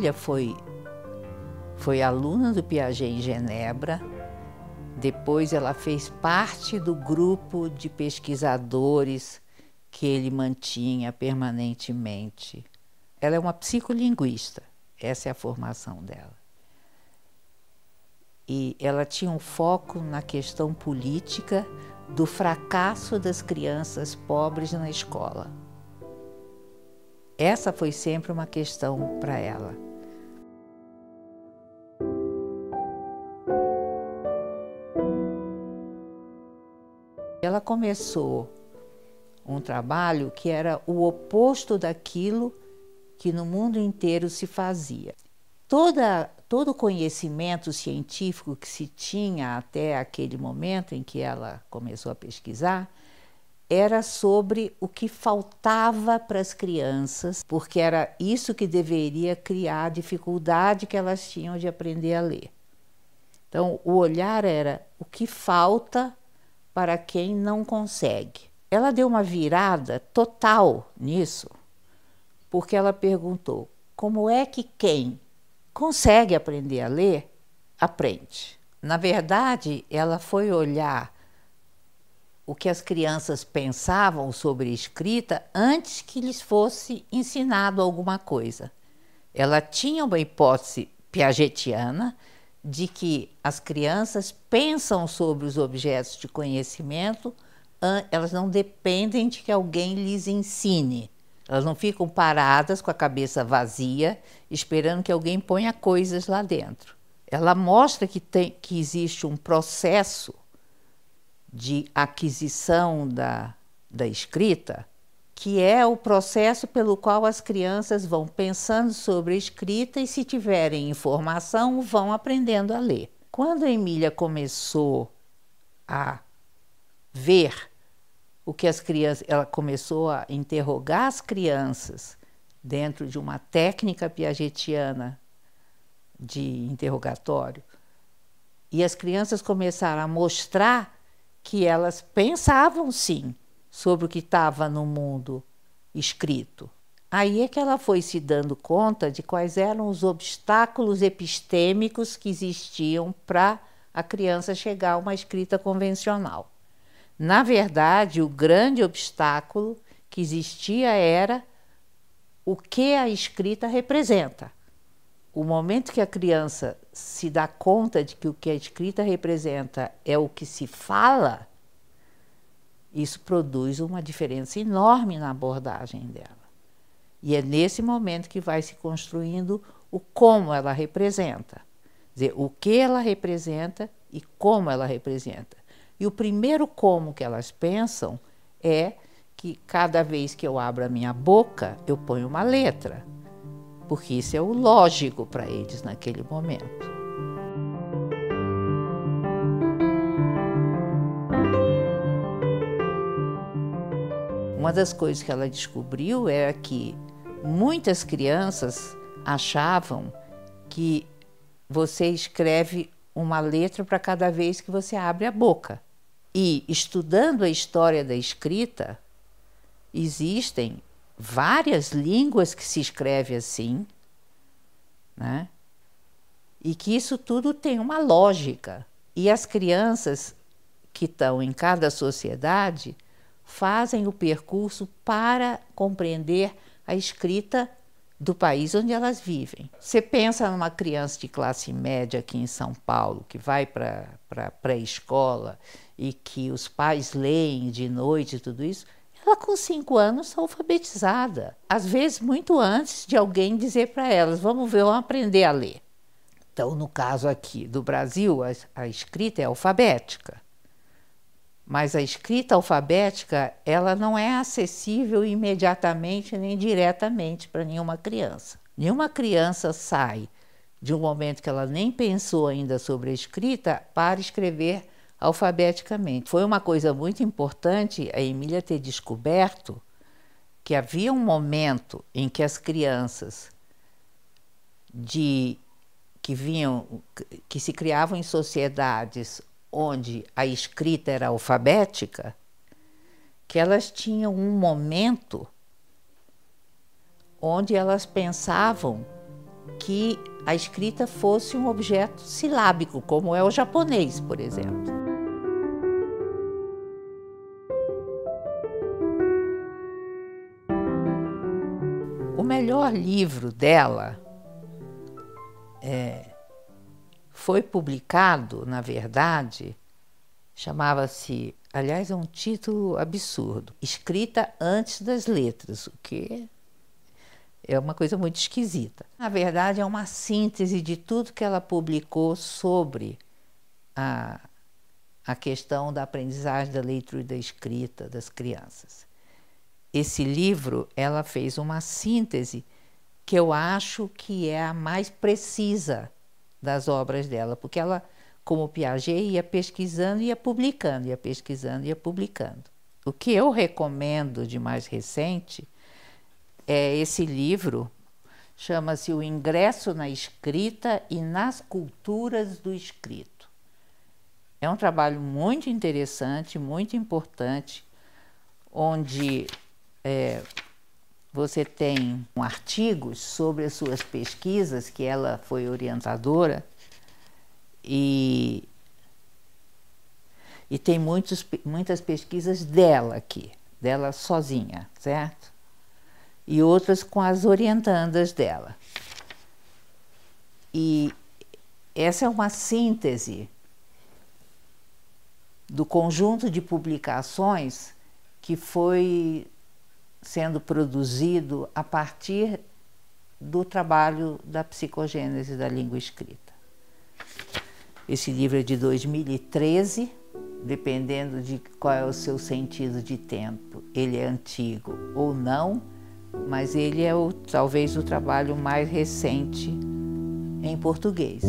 Emília foi, foi aluna do Piaget em Genebra, depois ela fez parte do grupo de pesquisadores que ele mantinha permanentemente. Ela é uma psicolinguista, essa é a formação dela. E ela tinha um foco na questão política do fracasso das crianças pobres na escola. Essa foi sempre uma questão para ela. Ela começou um trabalho que era o oposto daquilo que no mundo inteiro se fazia. Toda, todo o conhecimento científico que se tinha até aquele momento em que ela começou a pesquisar era sobre o que faltava para as crianças, porque era isso que deveria criar a dificuldade que elas tinham de aprender a ler. Então, o olhar era o que falta para quem não consegue. Ela deu uma virada total nisso, porque ela perguntou: como é que quem consegue aprender a ler aprende? Na verdade, ela foi olhar o que as crianças pensavam sobre escrita antes que lhes fosse ensinado alguma coisa. Ela tinha uma hipótese piagetiana de que as crianças pensam sobre os objetos de conhecimento, elas não dependem de que alguém lhes ensine. Elas não ficam paradas com a cabeça vazia, esperando que alguém ponha coisas lá dentro. Ela mostra que, tem, que existe um processo de aquisição da, da escrita, que é o processo pelo qual as crianças vão pensando sobre a escrita e, se tiverem informação, vão aprendendo a ler. Quando a Emília começou a ver o que as crianças, ela começou a interrogar as crianças dentro de uma técnica piagetiana de interrogatório, e as crianças começaram a mostrar que elas pensavam sim sobre o que estava no mundo escrito. Aí é que ela foi se dando conta de quais eram os obstáculos epistêmicos que existiam para a criança chegar a uma escrita convencional. Na verdade, o grande obstáculo que existia era o que a escrita representa. O momento que a criança se dá conta de que o que a escrita representa é o que se fala, isso produz uma diferença enorme na abordagem dela. E é nesse momento que vai se construindo o como ela representa. Dizer, o que ela representa e como ela representa. E o primeiro como que elas pensam é que cada vez que eu abro a minha boca, eu ponho uma letra porque isso é o lógico para eles naquele momento. Uma das coisas que ela descobriu era que muitas crianças achavam que você escreve uma letra para cada vez que você abre a boca. E estudando a história da escrita, existem várias línguas que se escreve assim, né? E que isso tudo tem uma lógica. E as crianças que estão em cada sociedade fazem o percurso para compreender a escrita do país onde elas vivem. Você pensa numa criança de classe média aqui em São Paulo, que vai para a pré-escola e que os pais leem de noite e tudo isso, ela com cinco anos está alfabetizada. Às vezes, muito antes de alguém dizer para elas: vamos ver, vamos aprender a ler. Então, no caso aqui do Brasil, a, a escrita é alfabética. Mas a escrita alfabética, ela não é acessível imediatamente nem diretamente para nenhuma criança. Nenhuma criança sai de um momento que ela nem pensou ainda sobre a escrita para escrever alfabeticamente. Foi uma coisa muito importante a Emília ter descoberto que havia um momento em que as crianças de que vinham que se criavam em sociedades onde a escrita era alfabética, que elas tinham um momento onde elas pensavam que a escrita fosse um objeto silábico, como é o japonês, por exemplo. O melhor livro dela é, foi publicado, na verdade, chamava-se, aliás, é um título absurdo, Escrita Antes das Letras, o que é uma coisa muito esquisita. Na verdade, é uma síntese de tudo que ela publicou sobre a, a questão da aprendizagem da leitura e da escrita das crianças. Esse livro, ela fez uma síntese que eu acho que é a mais precisa das obras dela, porque ela, como Piaget, ia pesquisando ia publicando, ia pesquisando ia publicando. O que eu recomendo de mais recente é esse livro, chama-se O Ingresso na Escrita e nas Culturas do Escrito. É um trabalho muito interessante, muito importante, onde é, você tem artigos sobre as suas pesquisas, que ela foi orientadora, e, e tem muitos, muitas pesquisas dela aqui, dela sozinha, certo? e outras com as orientandas dela. E essa é uma síntese do conjunto de publicações que foi sendo produzido a partir do trabalho da psicogênese da língua escrita. Esse livro é de 2013, dependendo de qual é o seu sentido de tempo, ele é antigo ou não mas ele é o, talvez o trabalho mais recente em português.